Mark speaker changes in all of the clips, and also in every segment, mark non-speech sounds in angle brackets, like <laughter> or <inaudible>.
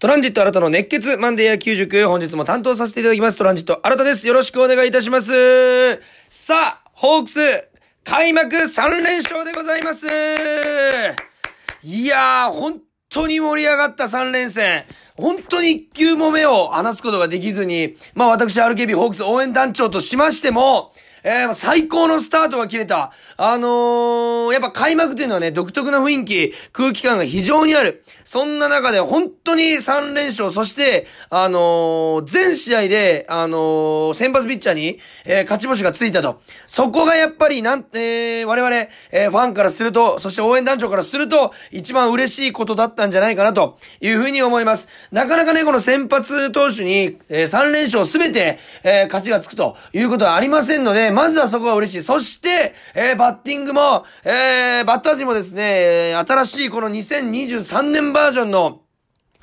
Speaker 1: トランジット新たの熱血マンデー野球塾、本日も担当させていただきます。トランジット新たです。よろしくお願いいたします。さあ、ホークス、開幕3連勝でございます。いやー、本当に盛り上がった3連戦。本当に一球も目を離すことができずに、まあ私 RKB ホークス応援団長としましても、えー、最高のスタートが切れた。あのー、やっぱ開幕っていうのはね、独特な雰囲気、空気感が非常にある。そんな中で本当に3連勝、そして、あのー、全試合で、あの、先発ピッチャーに、えー、勝ち星がついたと。そこがやっぱり、なん、えー、我々、えー、ファンからすると、そして応援団長からすると、一番嬉しいことだったんじゃないかなというふうに思います。なかなかね、この先発投手に、えー、3連勝すべて、えー、勝ちがつくということはありませんので、まずはそこが嬉しい。そして、えー、バッティングも、えー、バッター陣もですね、新しいこの2023年バージョンの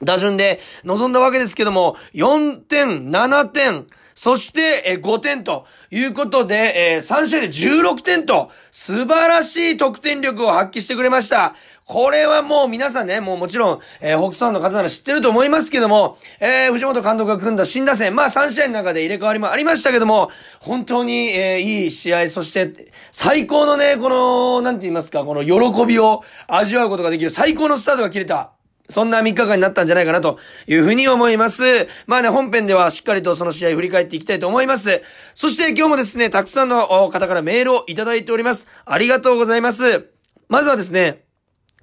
Speaker 1: 打順で臨んだわけですけども、4点、7点、そして、えー、5点ということで、えー、3試合で16点と、素晴らしい得点力を発揮してくれました。これはもう皆さんね、もうもちろん、えー、ホークスファンの方なら知ってると思いますけども、えー、藤本監督が組んだ新打線、まあ3試合の中で入れ替わりもありましたけども、本当に、えー、いい試合、そして、最高のね、この、なんて言いますか、この喜びを味わうことができる最高のスタートが切れた。そんな3日間になったんじゃないかなというふうに思います。まあね、本編ではしっかりとその試合振り返っていきたいと思います。そして今日もですね、たくさんの方からメールをいただいております。ありがとうございます。まずはですね、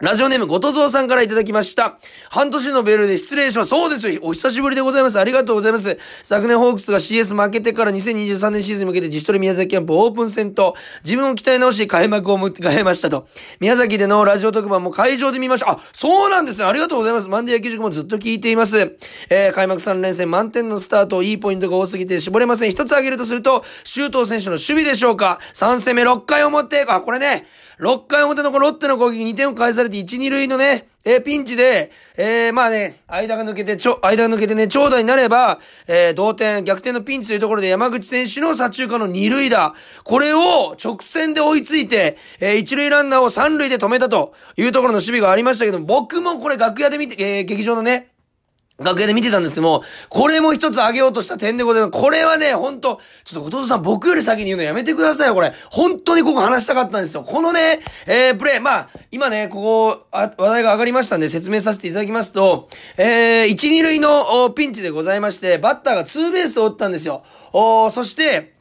Speaker 1: ラジオネーム、ごとぞうさんからいただきました。半年のベルで失礼します。そうですよ。お久しぶりでございます。ありがとうございます。昨年ホークスが CS 負けてから2023年シーズンに向けて自主トレ宮崎キャンプオープン戦と自分を鍛え直し開幕を迎えましたと。宮崎でのラジオ特番も会場で見ました。あ、そうなんですね。ありがとうございます。マンデー野球塾もずっと聞いています。えー、開幕3連戦満点のスタート、いいポイントが多すぎて絞れません。一つ挙げるとすると、周東選手の守備でしょうか。3戦目6回表、あ、これね、6回表のこのロッテの攻撃2点を返されて1、2塁のね、えー、ピンチで、えー、まあね、間が抜けて、ちょ、間が抜けてね、長打になれば、えー、同点、逆転のピンチというところで山口選手の左中間の2塁打。これを直線で追いついて、えー、1塁ランナーを3塁で止めたというところの守備がありましたけど、僕もこれ楽屋で見て、えー、劇場のね、楽屋で見てたんですけども、これも一つ上げようとした点でございます。これはね、ほんと、ちょっと弟さん僕より先に言うのやめてくださいよ、これ。本当にここ話したかったんですよ。このね、えー、プレイ、まあ、今ね、ここ、あ話題が上がりましたんで説明させていただきますと、えー、1、2塁のピンチでございまして、バッターがツーベースを打ったんですよ。おそして、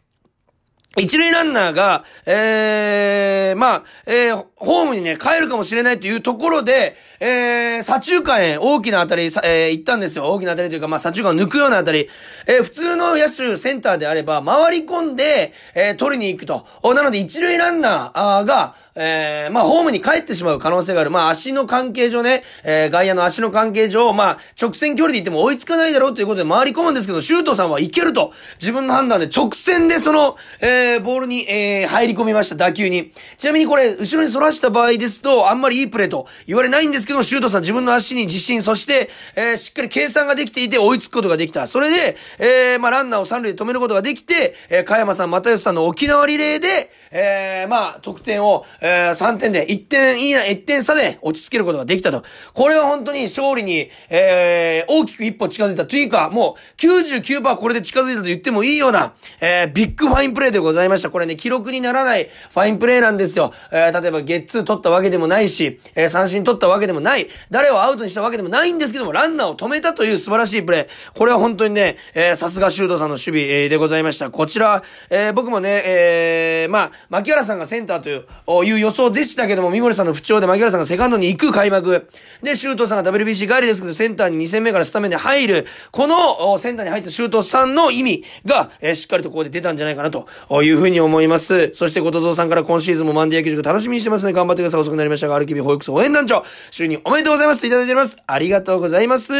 Speaker 1: 一塁ランナーが、えー、まあ、えー、ホームにね、帰るかもしれないというところで、えー、左中間へ大きな当たり、えー、行ったんですよ。大きな当たりというか、まあ、左中間を抜くような当たり。えー、普通の野手センターであれば、回り込んで、えー、取りに行くと。なので、一塁ランナーが、えー、まあ、ホームに帰ってしまう可能性がある。まあ、足の関係上ね、えー、外野の足の関係上、まあ、直線距離で行っても追いつかないだろうということで回り込むんですけど、シュートさんは行けると。自分の判断で直線でその、えー、ボールに、えー、入り込みました、打球に。ちなみにこれ、後ろに反らした場合ですと、あんまりいいプレーと言われないんですけども、シュートさん自分の足に自信、そして、えー、しっかり計算ができていて追いつくことができた。それで、えー、まあ、ランナーを三塁で止めることができて、えー、加山さん、又吉さんの沖縄リレーで、えー、まあ、得点を、えー、3点で、1点いいな、1点差で落ち着けることができたと。これは本当に勝利に、えー、大きく一歩近づいたというか、もう99%これで近づいたと言ってもいいような、えー、ビッグファインプレーでございますございました。これね、記録にならないファインプレーなんですよ。えー、例えばゲッツー取ったわけでもないし、えー、三振取ったわけでもない、誰をアウトにしたわけでもないんですけども、ランナーを止めたという素晴らしいプレー。これは本当にね、えー、さすが周東さんの守備、えー、でございました。こちら、えー、僕もね、えー、まあ、牧原さんがセンターというおいう予想でしたけども、三森さんの不調で牧原さんがセカンドに行く開幕。で、周東さんが WBC 帰りですけど、センターに2戦目からスタメンで入る。この、センターに入った修道さんの意味が、えー、しっかりとここで出たんじゃないかなとというふうに思います。そして、ことぞうさんから今シーズンもマンディ野球塾楽しみにしてますね頑張ってください。遅くなりましたが、アルキビ保育所応援団長、就任おめでとうございます。いただいております。ありがとうございます。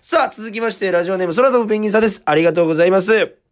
Speaker 1: さあ、続きまして、ラジオネーム、空飛ぶペンギンさんです。ありがとうございます。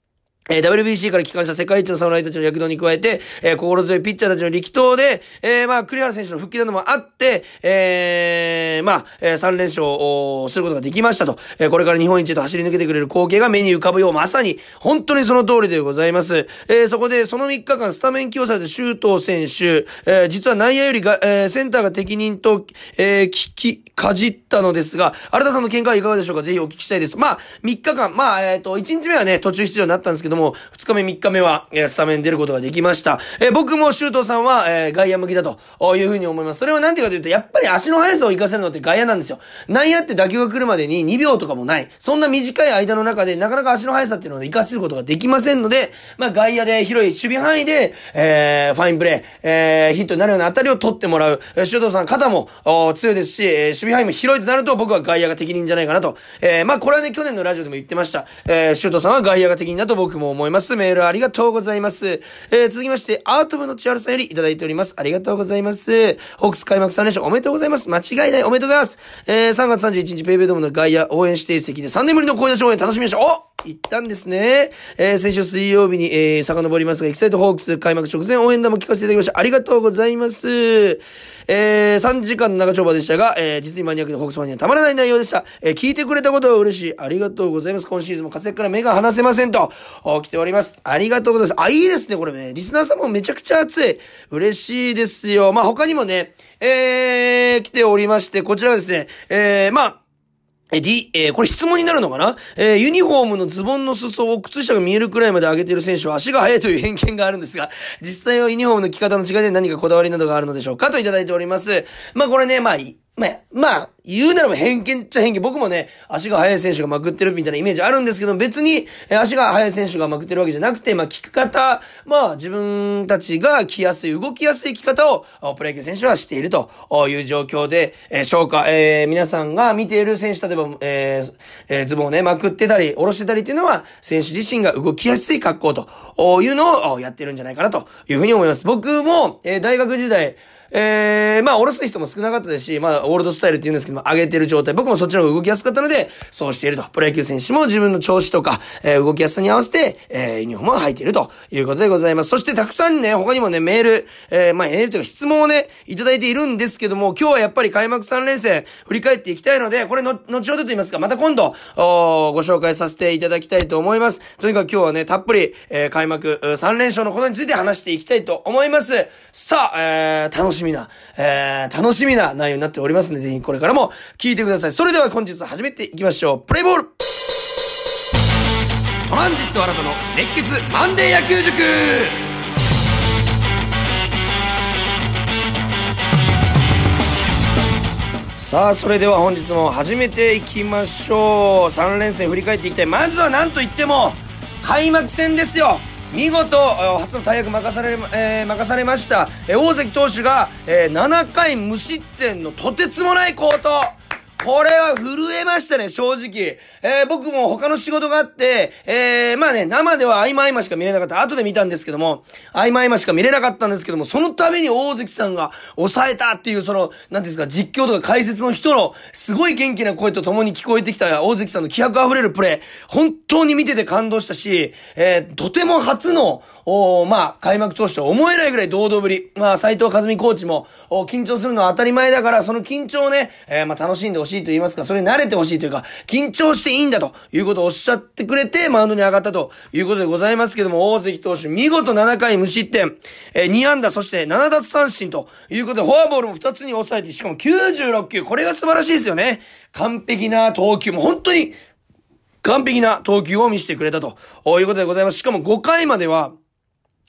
Speaker 1: えー、WBC から帰還した世界一の侍たちの躍動に加えて、えー、心強いピッチャーたちの力投で、えー、まあ、栗原選手の復帰などもあって、えー、まあ、えー、3連勝をすることができましたと、えー、これから日本一へと走り抜けてくれる光景が目に浮かぶよう、まさに、本当にその通りでございます。えー、そこで、その3日間スタメン起用された周東選手、えー、実は内野よりが、えー、センターが適任と、えー、聞き、かじったのですが、新田さんの見解はいかがでしょうか？ぜひお聞きしたいです。まあ、3日間、まあ、えっ、ー、と、1日目はね、途中出場になったんですけども、2日目、3日目は、えー、スタメン出ることができました。えー、僕も周東さんは、えー、外野向きだというふうに思います。それはなんていうかというと、やっぱり足の速さを活かせるのって外野なんですよ。内野って打球が来るまでに2秒とかもない。そんな短い間の中で、なかなか足の速さっていうのを活かせることができませんので、まあ、外野で広い守備範囲で、えー、ファインプレー、えー、ヒットになるような当たりを取ってもらう。えー、周東さん、肩も、強いですし、えー、守備範囲も広いとなると、僕は外野が適任じゃないかなと。えー、まあ、これはね、去年のラジオでも言ってました。えー、周東さんは外野が適任だと僕もも思います。メールありがとうございます。えー、続きまして、アート部の千春さんよりいただいております。ありがとうございます。ホークス開幕3連勝おめでとうございます。間違いない。おめでとうございます。えー、3月31日、ペイペイドームの外野応援指定席で3年ぶりの声出し応援楽しみました。お行ったんですね。えー、先週水曜日に、えー、遡りますが、エキサイトホークス開幕直前応援団も聞かせていただきました。ありがとうございます。えー、3時間の長丁場でしたが、えー、実にマニアックなホークスファンにはたまらない内容でした。えー、聞いてくれたことは嬉しい。ありがとうございます。今シーズンも活躍から目が離せませんと、来ております。ありがとうございます。あ、いいですね、これね。リスナーさんもめちゃくちゃ熱い。嬉しいですよ。まあ、他にもね、えー、来ておりまして、こちらですね、えー、まあ、え、D、えー、これ質問になるのかな？えー、ユニフォームのズボンの裾を靴下が見えるくらいまで上げている選手は足が速いという偏見があるんですが、実際はユニフォームの着方の違いで何かこだわりなどがあるのでしょうかといただいております。まあこれね、まあ、まあ、まあ、言うならば偏見っちゃ偏見。僕もね、足が速い選手がまくってるみたいなイメージあるんですけど、別に、足が速い選手がまくってるわけじゃなくて、まあ、聞く方、まあ、自分たちが着やすい、動きやすい着方を、プロ野球選手はしているという状況で、えー、消化、えー、皆さんが見ている選手、例えば、えー、えー、ズボンをね、まくってたり、下ろしてたりっていうのは、選手自身が動きやすい格好というのをやってるんじゃないかなというふうに思います。僕も、え、大学時代、えー、まあ、おろす人も少なかったですし、まあ、オールドスタイルって言うんですけども、上げてる状態。僕もそっちの方が動きやすかったので、そうしていると。プロ野球選手も自分の調子とか、えー、動きやすさに合わせて、えー、ユニフォームを履いているということでございます。そしてたくさんね、他にもね、メール、えー、まあ、メールというか質問をね、いただいているんですけども、今日はやっぱり開幕3連戦、振り返っていきたいので、これの、後ほどと言いますか、また今度、おご紹介させていただきたいと思います。とにかく今日はね、たっぷり、えー、開幕3連勝のことについて話していきたいと思います。さあ、えー、楽しみな、えーえー、楽しみな内容になっておりますので、ぜひこれからも聞いてください。それでは本日始めていきましょう。プレイボールトランジット新たの熱血マンデー野球塾さあ、それでは本日も始めていきましょう。3連戦振り返っていきたい。まずは何と言っても、開幕戦ですよ見事、初の大役任され、えー、任されました、えー、大関投手が、えー、7回無失点のとてつもない好投これは震えましたね、正直。えー、僕も他の仕事があって、えー、まあね、生では合間合間しか見れなかった。後で見たんですけども、合間合間しか見れなかったんですけども、そのために大関さんが抑えたっていう、その、なんですか、実況とか解説の人の、すごい元気な声と共に聞こえてきた大関さんの気迫溢れるプレー、本当に見てて感動したし、えー、とても初の、おまあ、開幕投手と思えないぐらい堂々ぶり。まあ、斎藤和美コーチも、緊張するのは当たり前だから、その緊張をね、えー、まあ、楽しんでほしいと言いますか、それに慣れてほしいというか、緊張していいんだということをおっしゃってくれて、マウンドに上がったということでございますけども、大関投手、見事7回無失点、えー、2安打、そして7奪三振ということで、フォアボールも2つに抑えて、しかも96球、これが素晴らしいですよね。完璧な投球、も本当に、完璧な投球を見せてくれたということでございます。しかも5回までは、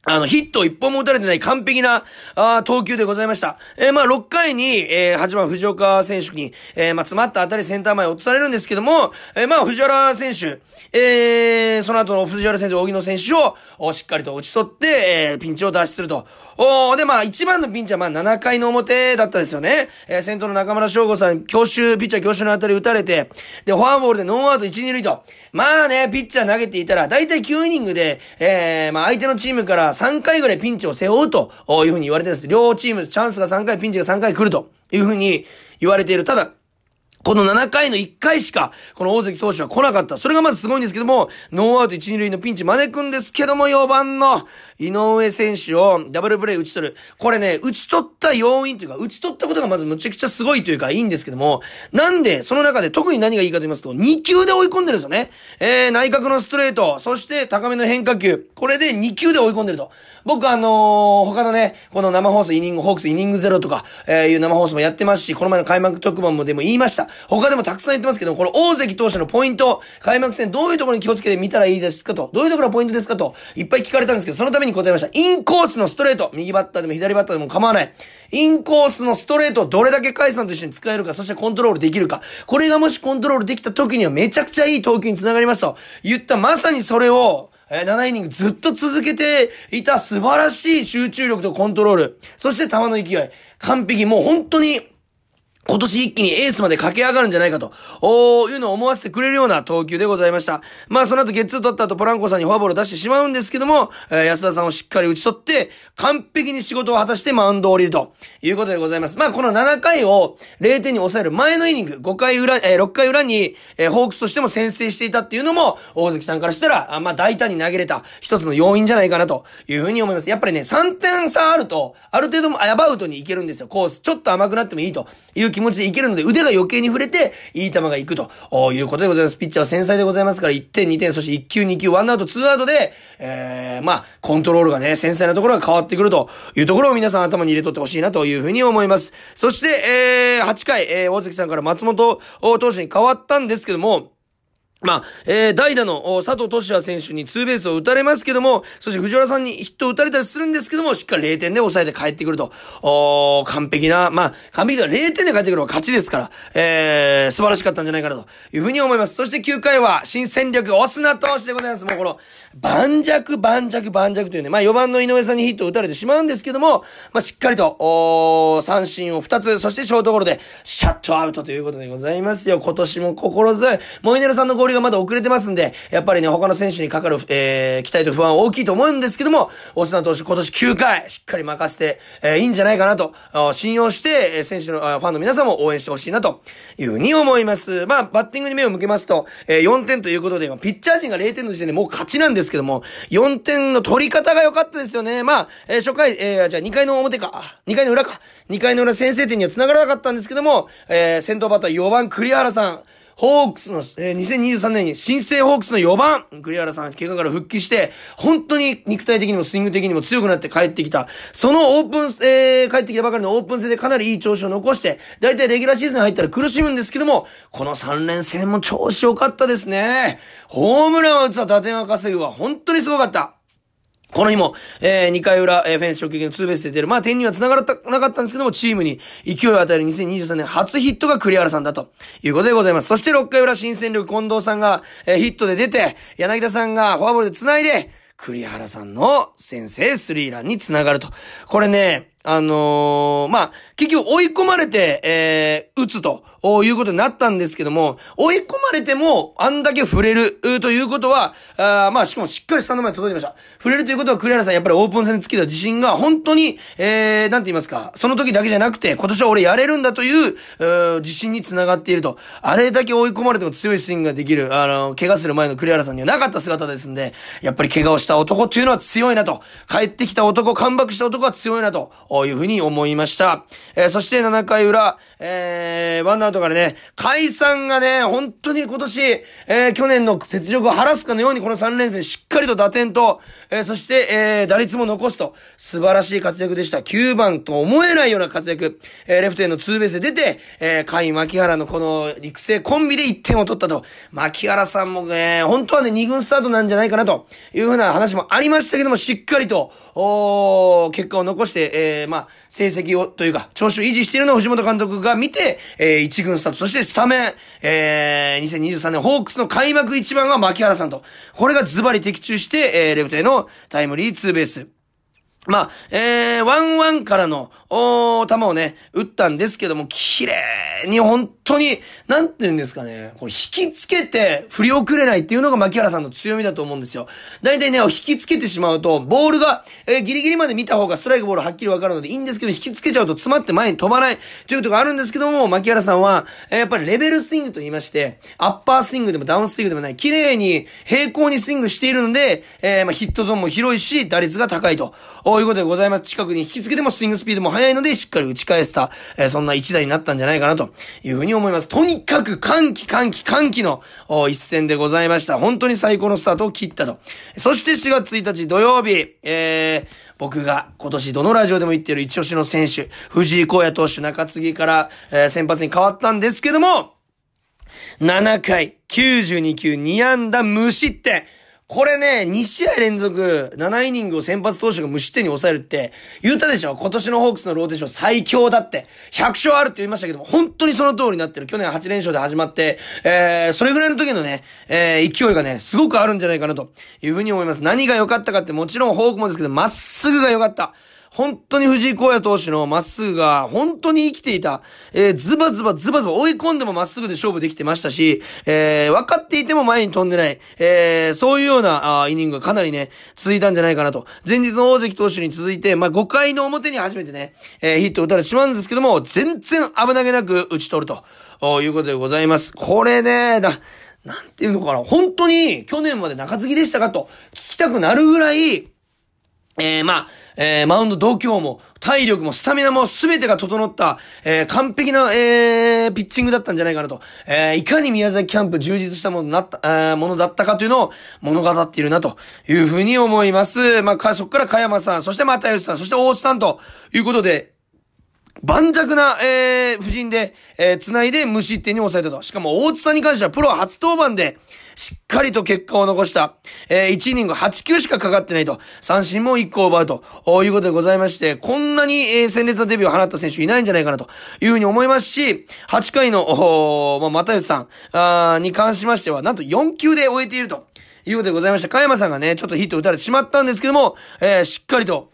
Speaker 1: あの、ヒット一本も打たれてない完璧な、あ投球でございました。えー、まあ、6回に、えー、8番藤岡選手に、えー、まあ、詰まった当たりセンター前落とされるんですけども、えー、まあ、藤原選手、えー、その後の藤原選手、荻野選手を、おしっかりと打ち取って、えー、ピンチを脱出すると。おで、まあ、一番のピンチは、まあ、7回の表だったですよね。えー、先頭の中村翔吾さん、強襲、ピッチャー強襲の当たり打たれて、で、フォアボールでノーアウト1、2塁と。まあね、ピッチャー投げていたら、だいたい9イニングで、えー、まあ、相手のチームから3回ぐらいピンチを背負うというふうに言われてるんです。両チーム、チャンスが3回、ピンチが3回来るというふうに言われている。ただ、この7回の1回しか、この大関投手は来なかった。それがまずすごいんですけども、ノーアウト1、2塁のピンチ招くんですけども、4番の井上選手をダブルプレイ打ち取る。これね、打ち取った要因というか、打ち取ったことがまずむちゃくちゃすごいというか、いいんですけども、なんで、その中で特に何がいいかと言いますと、2球で追い込んでるんですよね。えー、内角のストレート、そして高めの変化球。これで2球で追い込んでると。僕あのー、他のね、この生放送イニング、ホークスイニングゼロとか、えー、いう生放送もやってますし、この前の開幕特番もでも言いました。他でもたくさん言ってますけど、この大関投手のポイント、開幕戦どういうところに気をつけて見たらいいですかと、どういうところがポイントですかと、いっぱい聞かれたんですけど、そのために答えました。インコースのストレート、右バッターでも左バッターでも構わない。インコースのストレートをどれだけイさんと一緒に使えるか、そしてコントロールできるか。これがもしコントロールできた時にはめちゃくちゃいい投球につながりますと言ったまさにそれを、え、7イニングずっと続けていた素晴らしい集中力とコントロール。そして球の勢い。完璧。もう本当に、今年一気にエースまで駆け上がるんじゃないかと、おいうのを思わせてくれるような投球でございました。まあその後ゲッツー取った後ポランコさんにフォアボール出してしまうんですけども、えー、安田さんをしっかり打ち取って、完璧に仕事を果たしてマウンドを降りるということでございます。まあこの7回を0点に抑える前のイニング、5回裏、えー、6回裏に、えー、ホークスとしても先制していたっていうのも、大関さんからしたら、あまあ大胆に投げれた一つの要因じゃないかなというふうに思います。やっぱりね、3点差あると、ある程度もアバウトにいけるんですよ。コース。ちょっと甘くなってもいいという気持ちでいけるので、腕が余計に触れて、いい球がいくということでございます。ピッチャーは繊細でございますから、1点、2点、そして1球、2球、1アウト、2アウトで、えー、まあ、コントロールがね、繊細なところが変わってくるというところを皆さん頭に入れとってほしいなというふうに思います。そして、えー、8回、えー、大関さんから松本投手に変わったんですけども、まあ、えー、代打の佐藤俊也選手にツーベースを打たれますけども、そして藤原さんにヒットを打たれたりするんですけども、しっかり0点で抑えて帰ってくると。お完璧な、まあ、完璧では0点で帰ってくるのは勝ちですから、えー、素晴らしかったんじゃないかなというふうに思います。そして9回は新戦力、オスナ投手でございます。もうこの、盤石、盤石、盤石というね、まあ4番の井上さんにヒットを打たれてしまうんですけども、まあしっかりと、お三振を2つ、そしてショートゴロで、シャットアウトということでございますよ。今年も心強い。モイネロさんの合流がまだ遅れてますんで、やっぱりね、他の選手にかかる、えー、期待と不安は大きいと思うんですけども、オスナ投手今年9回、しっかり任せて、えー、いいんじゃないかなと、信用して、え選手の、ファンの皆さんも応援してほしいなというふうに思います。まあ、バッティングに目を向けますと、えー、4点ということで、ピッチャー陣が0点の時点でもう勝ちなんですけども、4点の取り方が良かったですよね。まあ、えー、初回、えー、じゃあ2回の表か、2回の裏か、2回の裏先制点には繋がらなかったんですけども、えー、先頭バッター4番栗原さん、ホークスの、えー、2023年に新生ホークスの4番、栗原さん、怪我から復帰して、本当に肉体的にもスイング的にも強くなって帰ってきた。そのオープン、えー、帰ってきたばかりのオープン戦でかなりいい調子を残して、だいたいレギュラーシーズン入ったら苦しむんですけども、この3連戦も調子良かったですね。ホームランは打つわ、打点は稼ぐわ、本当にすごかった。この日も、えー、2回裏、えー、フェンス直撃のツーベースで出る。まあ、点には繋がらなかったんですけども、チームに勢いを与える2023年初ヒットが栗原さんだということでございます。そして6回裏、新戦力近藤さんが、えー、ヒットで出て、柳田さんがフォアボールで繋いで、栗原さんの先制スリーランに繋がると。これね、あのー、まあ、結局追い込まれて、えー、打つとおいうことになったんですけども、追い込まれても、あんだけ触れるということは、あまあ、しかもしっかりスタンド前に届いてました。触れるということは、栗原さんやっぱりオープン戦につけた自信が、本当に、えー、なんて言いますか、その時だけじゃなくて、今年は俺やれるんだという、う自信につながっていると。あれだけ追い込まれても強いスイングができる、あの、怪我する前の栗原さんにはなかった姿ですんで、やっぱり怪我をした男っていうのは強いなと。帰ってきた男、カムバックした男は強いなと。いうふうに思いました。えー、そして7回裏、えー、ワンアウトからね、解散がね、本当に今年、えー、去年の雪辱を晴らすかのようにこの3連戦しっかりと打点と、えー、そして、えー、打率も残すと、素晴らしい活躍でした。9番と思えないような活躍。えー、レフトへのツーベースで出て、えー、甲斐牧原のこの育成コンビで1点を取ったと。牧原さんもね、本当はね、2軍スタートなんじゃないかなというふうな話もありましたけども、しっかりと、お結果を残して、えー、まあ、成績を、というか、調子を維持しているのを藤本監督が見て、えー、一軍スタート、そしてスタメン、えー、2023年ホークスの開幕一番は牧原さんと、これがズバリ的中して、えー、レフトへのタイムリーツーベース。まあ、えー、ワンワンからの、お球をね、打ったんですけども、綺麗に、本当に、なんて言うんですかね、これ引きつけて振り遅れないっていうのが牧原さんの強みだと思うんですよ。大体ね、引きつけてしまうと、ボールが、えー、ギリギリまで見た方がストライクボールはっきりわかるのでいいんですけど、引きつけちゃうと詰まって前に飛ばないということがあるんですけども、牧原さんは、えー、やっぱりレベルスイングと言いまして、アッパースイングでもダウンスイングでもない、綺麗に平行にスイングしているので、えー、まあ、ヒットゾーンも広いし、打率が高いと。こういうことでございます。近くに引きつけてもスイングスピードも速いので、しっかり打ち返した、えー、そんな一打になったんじゃないかなというふうに思います。とにかく歓喜歓喜歓喜の一戦でございました。本当に最高のスタートを切ったと。そして4月1日土曜日、えー、僕が今年どのラジオでも言っている一押しの選手、藤井荒野投手中継ぎから、えー、先発に変わったんですけども、7回、92球、2安打無失点。これね、2試合連続、7イニングを先発投手が無失点に抑えるって、言ったでしょ？今年のホークスのローテーション最強だって。100勝あるって言いましたけども、本当にその通りになってる。去年8連勝で始まって、えー、それぐらいの時のね、えー、勢いがね、すごくあるんじゃないかなというふうに思います。何が良かったかってもちろんホークもですけど、まっすぐが良かった。本当に藤井荒野投手のまっすぐが本当に生きていた。えー、ズバズバズバズバ追い込んでもまっすぐで勝負できてましたし、えー、分かっていても前に飛んでない。えー、そういうようなあイニングがかなりね、続いたんじゃないかなと。前日の大関投手に続いて、まあ、5回の表に初めてね、えー、ヒットを打たれてしまうんですけども、全然危なげなく打ち取ると、いうことでございます。これね、だ、なんていうのかな、本当に去年まで中継ぎでしたかと聞きたくなるぐらい、えー、まあ、えー、マウンド度胸も、体力も、スタミナも、すべてが整った、えー、完璧な、えー、ピッチングだったんじゃないかなと。えー、いかに宮崎キャンプ充実したものなった、えー、ものだったかというのを物語っているなというふうに思います。まあ、そこから加山さん、そして又吉さん、そして大津さんということで、盤石な、えー、布陣で、えー、繋いで無失点に抑えたと。しかも、大津さんに関してはプロ初登板で、しっかりと結果を残した。えー、1イニング8球しかかかってないと。三振も1個奪うと。いうことでございまして、こんなに、えー、鮮烈なデビューを放った選手いないんじゃないかなというふうに思いますし、8回の、おまあ、又吉さんあに関しましては、なんと4球で終えていると。いうことでございました。加山さんがね、ちょっとヒット打たれてしまったんですけども、えー、しっかりと、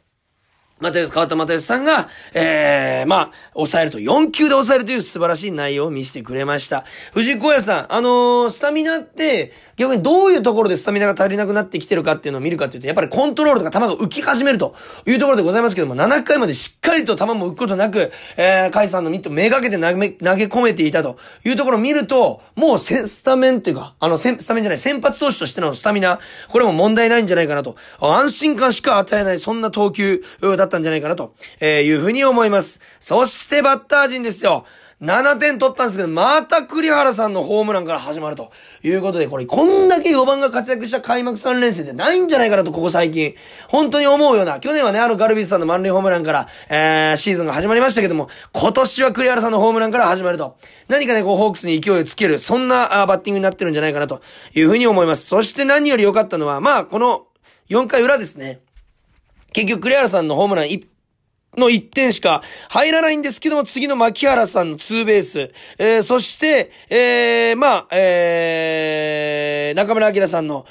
Speaker 1: 又吉、川田又吉さんが、ええー、まあ、抑えると、4球で抑えるという素晴らしい内容を見せてくれました。藤井小屋さん、あのー、スタミナって、逆にどういうところでスタミナが足りなくなってきてるかっていうのを見るかっていうと、やっぱりコントロールとか球が浮き始めるというところでございますけども、7回までしっかりと球も浮くことなく、えー、カイさんのミットめがけて投げ、投げ込めていたというところを見ると、もうスタメンっていうか、あの、スタメンじゃない、先発投手としてのスタミナ、これも問題ないんじゃないかなと。安心感しか与えない、そんな投球だったんじゃないかなと。えー、いうふうに思います。そしてバッター陣ですよ。7点取ったんですけど、また栗原さんのホームランから始まるということで、これ、こんだけ4番が活躍した開幕3連戦ってないんじゃないかなと、ここ最近。本当に思うような、去年はね、あるガルビスさんの満塁ホームランから、えー、シーズンが始まりましたけども、今年は栗原さんのホームランから始まると。何かね、こう、ホークスに勢いをつける、そんなあバッティングになってるんじゃないかなというふうに思います。そして何より良かったのは、まあ、この4回裏ですね。結局、栗原さんのホームラン1の1点しか入らないんですけども、次の牧原さんのツーベース、えー、そして、えー、まあ、えー、中村明さんの、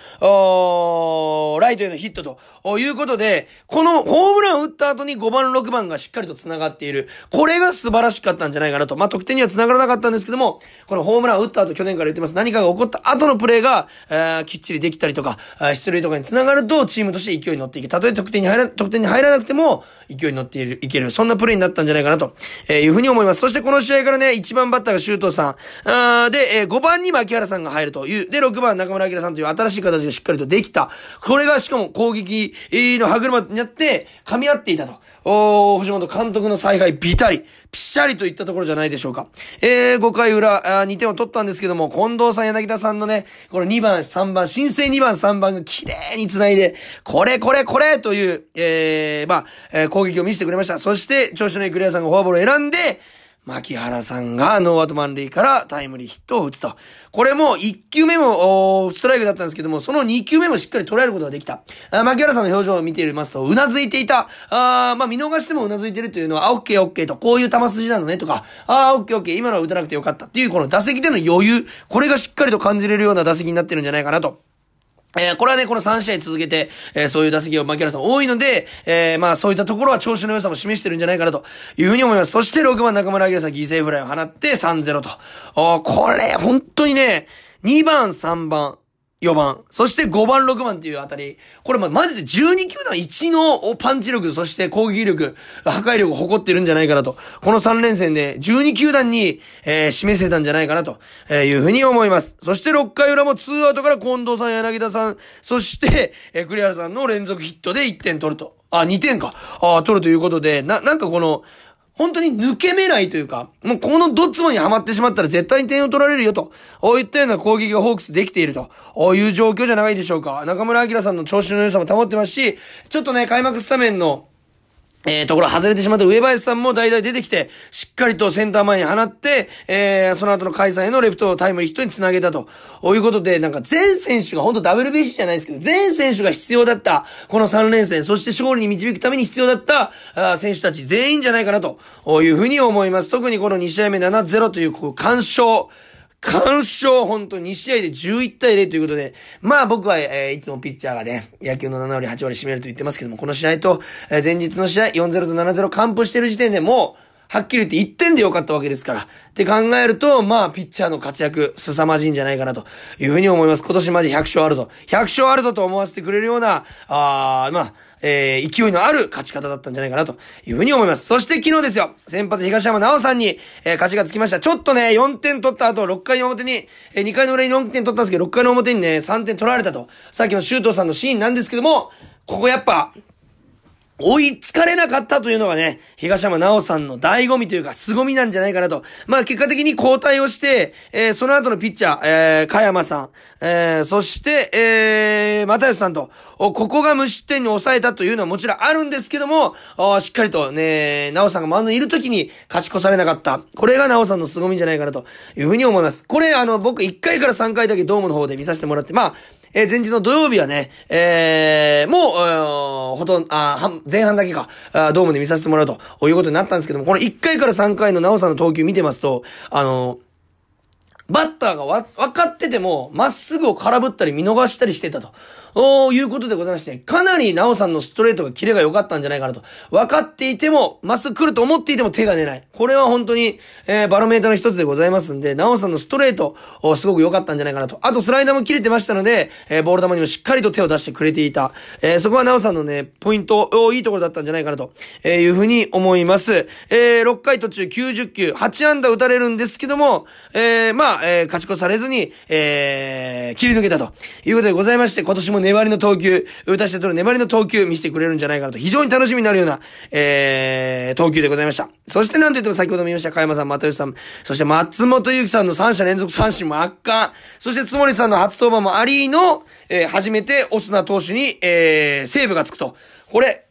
Speaker 1: ライトへのヒットとということで、このホームランを打った後に5番、6番がしっかりと繋がっている。これが素晴らしかったんじゃないかなと。まあ、得点には繋がらなかったんですけども、このホームランを打った後、去年から言ってます。何かが起こった後のプレーが、えー、きっちりできたりとか、出塁とかに繋がると、チームとして勢いに乗っていけ。たとえ得点に入ら、得点に入らなくても、勢いに乗っている。いける、そんなプレイになったんじゃないかなと、えいうふうに思います。そしてこの試合からね、1番バッターが周東さん、あで、えー、5番に牧原さんが入るという、で、6番中村明さんという新しい形がしっかりとできた。これがしかも攻撃の歯車になって、噛み合っていたと。お藤本監督の采配ビタリ、ピシャリといったところじゃないでしょうか。えー、5回裏、あ2点を取ったんですけども、近藤さん、柳田さんのね、この2番、3番、新生2番、3番が綺麗に繋いで、これ、これ、これという、えー、まあ、えー、攻撃を見せてくれました。そして、調子のいいクリアさんがフォアボールを選んで、牧原さんがノーアウト満塁からタイムリーヒットを打つと。これも1球目もストライクだったんですけども、その2球目もしっかり捉えることができた。あ牧原さんの表情を見ていますと、うなずいていた。あまあ見逃してもうなずいてるというのは、あ、オッケーオッケーと、こういう球筋なのねとか、あ、オッケーオッケー、今のは打たなくてよかったっていう、この打席での余裕、これがしっかりと感じれるような打席になってるんじゃないかなと。えー、これはね、この3試合続けて、えー、そういう打席を槙原さん多いので、えー、まあそういったところは調子の良さも示してるんじゃないかなというふうに思います。そして6番中村晃さん犠牲フライを放って3-0と。おこれ、本当にね、2番、3番、4番、そして5番、6番っていうあたり、これま、マジで12球団1のパンチ力、そして攻撃力、破壊力を誇ってるんじゃないかなと。この3連戦で12球団に、えー、示せたんじゃないかなとえいうふうに思います。そして6回裏も2アウトから近藤さん、柳田さん、そして、えー、栗原さんの連続ヒットで1点取ると。あ、2点か。あ、取るということで、な、なんかこの、本当に抜け目ないというか、もうこのドッツボにはまってしまったら絶対に点を取られるよと、こういったような攻撃がホークスできていると、こういう状況じゃないでしょうか。中村明さんの調子の良さも保ってますし、ちょっとね、開幕スタメンのえー、ところ外れてしまった上林さんも代々出てきて、しっかりとセンター前に放って、えー、その後の解散へのレフトタイムリーヒットにつなげたと。いうことで、なんか全選手が、本当 WBC じゃないですけど、全選手が必要だった、この3連戦、そして勝利に導くために必要だった、あ選手たち全員じゃないかなというふうに思います。特にこの2試合目7-0という、こう、干渉。干渉、本当2試合で11対0ということで、まあ僕は、えー、いつもピッチャーがね、野球の7割8割占めると言ってますけども、この試合と、えー、前日の試合4-0と7-0完封してる時点でもう、はっきり言って1点でよかったわけですから。って考えると、まあ、ピッチャーの活躍、凄まじいんじゃないかなというふうに思います。今年マジ100勝あるぞ。100勝あるぞと思わせてくれるような、ああまあ、えー、勢いのある勝ち方だったんじゃないかなというふうに思います。そして昨日ですよ、先発東山直さんに、えー、勝ちがつきました。ちょっとね、4点取った後、6回の表に、えー、2回の裏に4点取ったんですけど、6回の表にね、3点取られたと。さっきの周東さんのシーンなんですけども、ここやっぱ、追いつかれなかったというのがね、東山直さんの醍醐味というか、凄みなんじゃないかなと。まあ結果的に交代をして、えー、その後のピッチャー、えー、加山さん、えー、そして、えー、又吉さんと、ここが無失点に抑えたというのはもちろんあるんですけども、しっかりとね、直さんがマウンドにいる時に勝ち越されなかった。これが直さんの凄みじゃないかなというふうに思います。これあの、僕1回から3回だけドームの方で見させてもらって、まあ、えー、前日の土曜日はね、えー、もう、ほとんど、あ、前半だけか、あドームで見させてもらうということになったんですけども、この1回から3回のなおさんの投球見てますと、あのバッターがわ、分かってても、まっすぐを空振ったり見逃したりしてたと。おいうことでございまして、かなりなおさんのストレートがキレが良かったんじゃないかなと。分かっていても、まっすぐ来ると思っていても手が出ない。これは本当に、えー、バロメーターの一つでございますんで、なおさんのストレート、おすごく良かったんじゃないかなと。あとスライダーも切れてましたので、えー、ボール球にもしっかりと手を出してくれていた。えー、そこはなおさんのね、ポイント、おいいところだったんじゃないかなと、えー、いうふうに思います。えー、6回途中90球、8安打打たれるんですけども、えー、まあ、えー、勝ち越されずに、えー、切り抜けたということでございまして、今年も粘りの投球、打たして取る粘りの投球見せてくれるんじゃないかなと、非常に楽しみになるような、えー、投球でございました。そしてなんといっても先ほども言いました、加山さん、又吉さん、そして松本祐樹さんの3者連続三振も圧巻、そして津森さんの初登板もありの、えー、初めてオスナ投手に、えー、セーブがつくと。これ、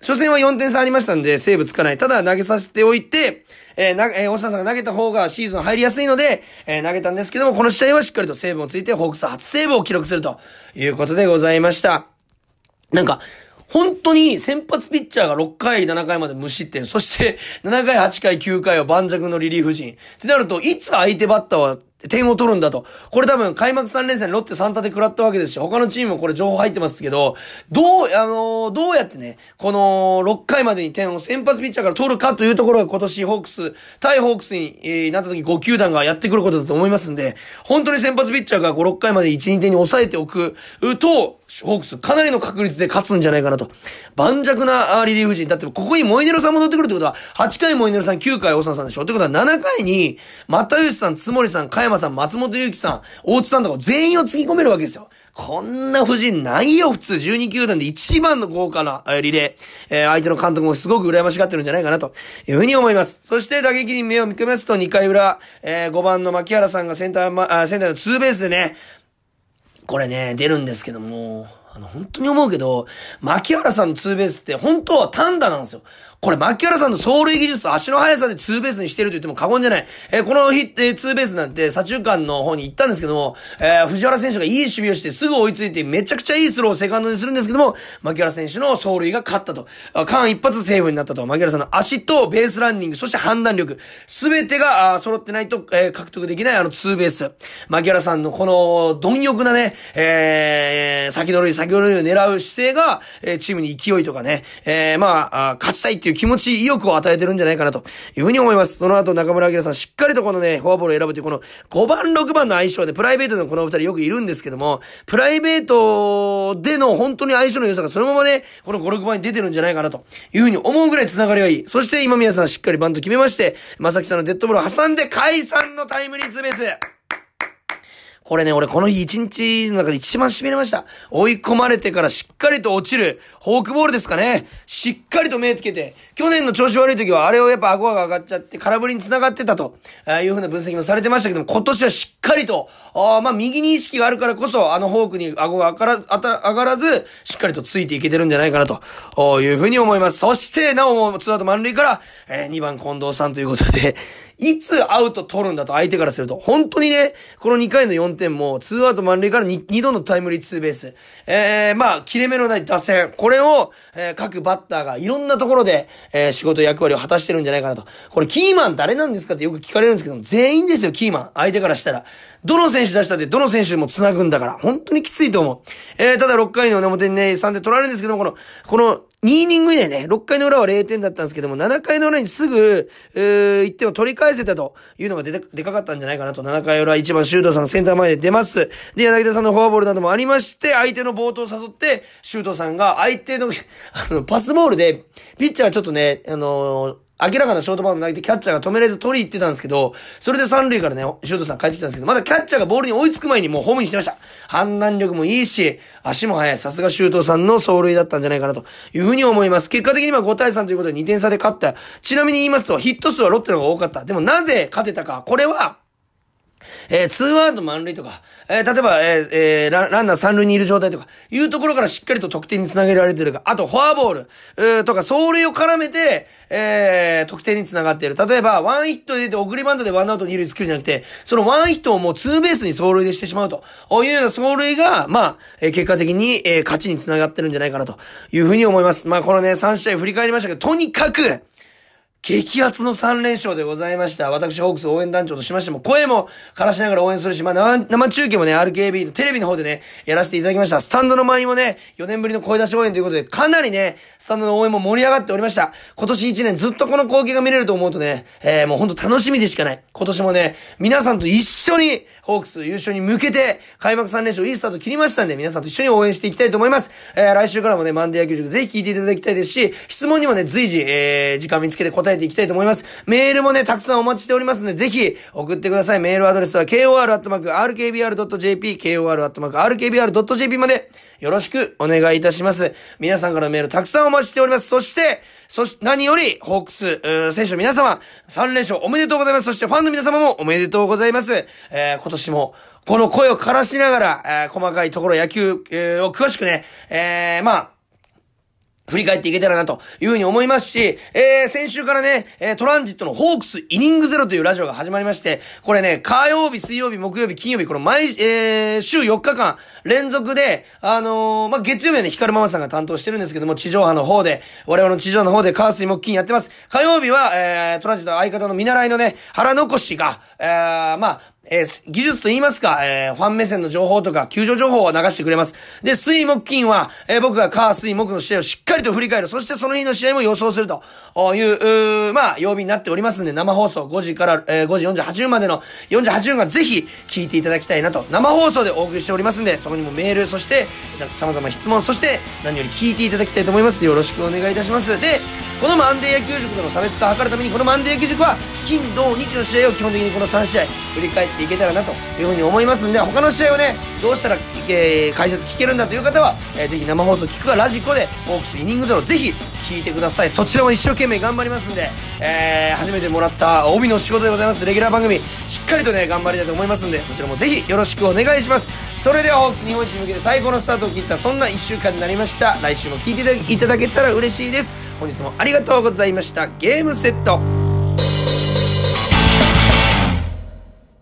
Speaker 1: 初戦は4点差ありましたんで、セーブつかない。ただ投げさせておいて、えー、な、えー、大下さんが投げた方がシーズン入りやすいので、えー、投げたんですけども、この試合はしっかりとセーブをついて、ホークス初セーブを記録するということでございました。なんか、本当に先発ピッチャーが6回、7回まで無失点、そして7回、8回、9回は盤石のリリーフ陣。ってなると、いつ相手バッターは点を取るんだと。これ多分開幕3連戦ロッテ3立て食らったわけですし、他のチームもこれ情報入ってますけど、どう、あのー、どうやってね、この6回までに点を先発ピッチャーから取るかというところが今年ホークス、対ホークスに、えー、なった時5球団がやってくることだと思いますんで、本当に先発ピッチャーが5、6回まで1、2点に抑えておくと、ホークスかなりの確率で勝つんじゃないかなと。盤石なリリーフ陣。だってここにモイネロさん戻ってくるってことは、8回モイネロさん、9回大沢さんでしょってことは7回に、又吉さん、つもりさん、加山さん、松本祐樹さん、大津さんとか全員をつぎ込めるわけですよ。こんな布陣ないよ、普通。12球団で一番の豪華なリレー。えー、相手の監督もすごく羨ましがってるんじゃないかなというふうに思います。そして打撃に目を向けますと2回裏、えー、5番の牧原さんがセンター、ま、センターのツーベースでね、これね、出るんですけども、あの、本当に思うけど、牧原さんのツーベースって本当は単打なんですよ。これ、牧原さんの走塁技術と足の速さでツーベースにしてると言っても過言じゃない。えー、この日、えー、ツーベースなんて左中間の方に行ったんですけども、えー、藤原選手がいい守備をしてすぐ追いついてめちゃくちゃいいスローをセカンドにするんですけども、牧原選手の走塁が勝ったと。間一発セーフになったと。牧原さんの足とベースランニング、そして判断力、すべてが、あ揃ってないと、えー、獲得できないあのツーベース。牧原さんのこの、貪欲なね、えー、先の塁、先の塁を狙う姿勢が、えー、チームに勢いとかね、えー、まあ、あ勝ちたいっていうていう気持ち、意欲を与えてるんじゃないかなというふうに思います。その後、中村明さん、しっかりとこのね、フォアボールを選ぶという、この5番、6番の相性で、プライベートのこの2人よくいるんですけども、プライベートでの本当に相性の良さがそのままね、この5、6番に出てるんじゃないかなというふうに思うぐらい繋がりがいい。そして今皆さんしっかりバント決めまして、まさきさんのデッドボールを挟んで解散のタイムリーツーベース。これね、俺この日一日の中で一番痺れました。追い込まれてからしっかりと落ちる、フォークボールですかね。しっかりと目つけて、去年の調子悪い時はあれをやっぱ顎が上がっちゃって空振りに繋がってたと、あいう風な分析もされてましたけども、今年はしっかりと、ああまあ右に意識があるからこそ、あのフォークに顎が上がらず、上がらず、しっかりとついていけてるんじゃないかなと、いう風に思います。そして、なおもツアウト満塁から、えー、2番近藤さんということで、いつアウト取るんだと相手からすると、本当にね、この2回の4点も、2アウト満塁から 2, 2度のタイムリーツーベース。えー、まあ、切れ目のない打線。これを、えー、各バッターがいろんなところで、えー、仕事役割を果たしてるんじゃないかなと。これ、キーマン誰なんですかってよく聞かれるんですけど、全員ですよ、キーマン。相手からしたら。どの選手出したって、どの選手も繋ぐんだから、本当にきついと思う。えー、ただ6回の表にね、3点取られるんですけども、この、この、2イニングでね、6回の裏は0点だったんですけども、7回の裏にすぐ、えー、1点を取り返返せたというのがででかかったんじゃないかなと。7回裏1番修道さんセンター前で出ます。で、柳田さんのフォアボールなどもありまして、相手の冒頭を誘って、修道さんが相手の <laughs> あの、パスボールで、ピッチャーはちょっとね、あのー明らかなショートバウンド投げてキャッチャーが止めれず取り行ってたんですけど、それで三塁からね、シュートさん帰ってきたんですけど、まだキャッチャーがボールに追いつく前にもうホームインしてました。判断力もいいし、足も速い。さすが周東さんの走塁だったんじゃないかなというふうに思います。結果的には5対3ということで2点差で勝った。ちなみに言いますと、ヒット数はロッテの方が多かった。でもなぜ勝てたか。これは、えー、ツーアウト満塁とか、えー、例えば、えー、えー、ランナー三塁にいる状態とか、いうところからしっかりと得点につなげられてるか、あと、フォアボール、えー、とか、走塁を絡めて、えー、得点につながっている。例えば、ワンヒットで出て送りバントでワンアウト二塁作るんじゃなくて、そのワンヒットをもうツーベースに走塁でしてしまうと。いうような走塁が、まあ、えー、結果的に、えー、勝ちにつながってるんじゃないかなというふうに思います。まあ、このね、3試合振り返りましたけど、とにかく、激アツの3連勝でございました。私、ホークス応援団長としましても、声もからしながら応援するし、まあ、生中継もね、RKB のテレビの方でね、やらせていただきました。スタンドの前にもね、4年ぶりの声出し応援ということで、かなりね、スタンドの応援も盛り上がっておりました。今年1年ずっとこの光景が見れると思うとね、えー、もうほんと楽しみでしかない。今年もね、皆さんと一緒に、ホークス優勝に向けて、開幕3連勝いいスタート切りましたんで、皆さんと一緒に応援していきたいと思います。えー、来週からもね、マンデー野球塾ぜひ聞いていただきたいですし、質問にもね、随時、えー、時間見つけて答ええていきたいと思います。メールもね、たくさんお待ちしておりますので、ぜひ送ってください。メールアドレスは kor.rkbr.jp、kor.rkbr.jp までよろしくお願いいたします。皆さんからのメールたくさんお待ちしております。そして、そして、何より、ホークス、選手の皆様、3連勝おめでとうございます。そして、ファンの皆様もおめでとうございます。えー、今年も、この声を枯らしながら、えー、細かいところ野球、えー、を詳しくね、えー、まあ、振り返っていけたらなというふうに思いますし、えー、先週からね、えー、トランジットのホークスイニングゼロというラジオが始まりまして、これね、火曜日、水曜日、木曜日、金曜日、この毎、えー、週4日間連続で、あのー、まあ、月曜日はね、光ママさんが担当してるんですけども、地上波の方で、我々の地上の方で、火水木金やってます。火曜日は、えー、トランジット相方の見習いのね、腹残しが、えー、まあ、えー、技術と言いますか、えー、ファン目線の情報とか、救助情報を流してくれます。で、水木金は、えー、僕がカー水木の試合をしっかりと振り返る。そしてその日の試合も予想するという、うまあ、曜日になっておりますんで、生放送5時から、えー、5時48分までの48分がぜひ聞いていただきたいなと、生放送でお送りしておりますんで、そこにもメール、そして、様々質問、そして何より聞いていただきたいと思います。よろしくお願いいたします。で、このマンデー野球塾との差別化を図るために、このマンデー野球塾は、金、土、日の試合を基本的にこの3試合振り返ってっていけたらなというふうに思いますんで他の試合をねどうしたら、えー、解説聞けるんだという方は、えー、ぜひ生放送聞くかラジコでホークスイニングゼロぜひ聞いてください。そちらも一生懸命頑張りますんで、えー、初めてもらった帯の仕事でございます。レギュラー番組しっかりとね頑張りたいと思いますんでそちらもぜひよろしくお願いします。それではホークス日本一に向けて最高のスタートを切ったそんな1週間になりました。来週も聞いていただけたら嬉しいです。本日もありがとうございました。ゲームセット。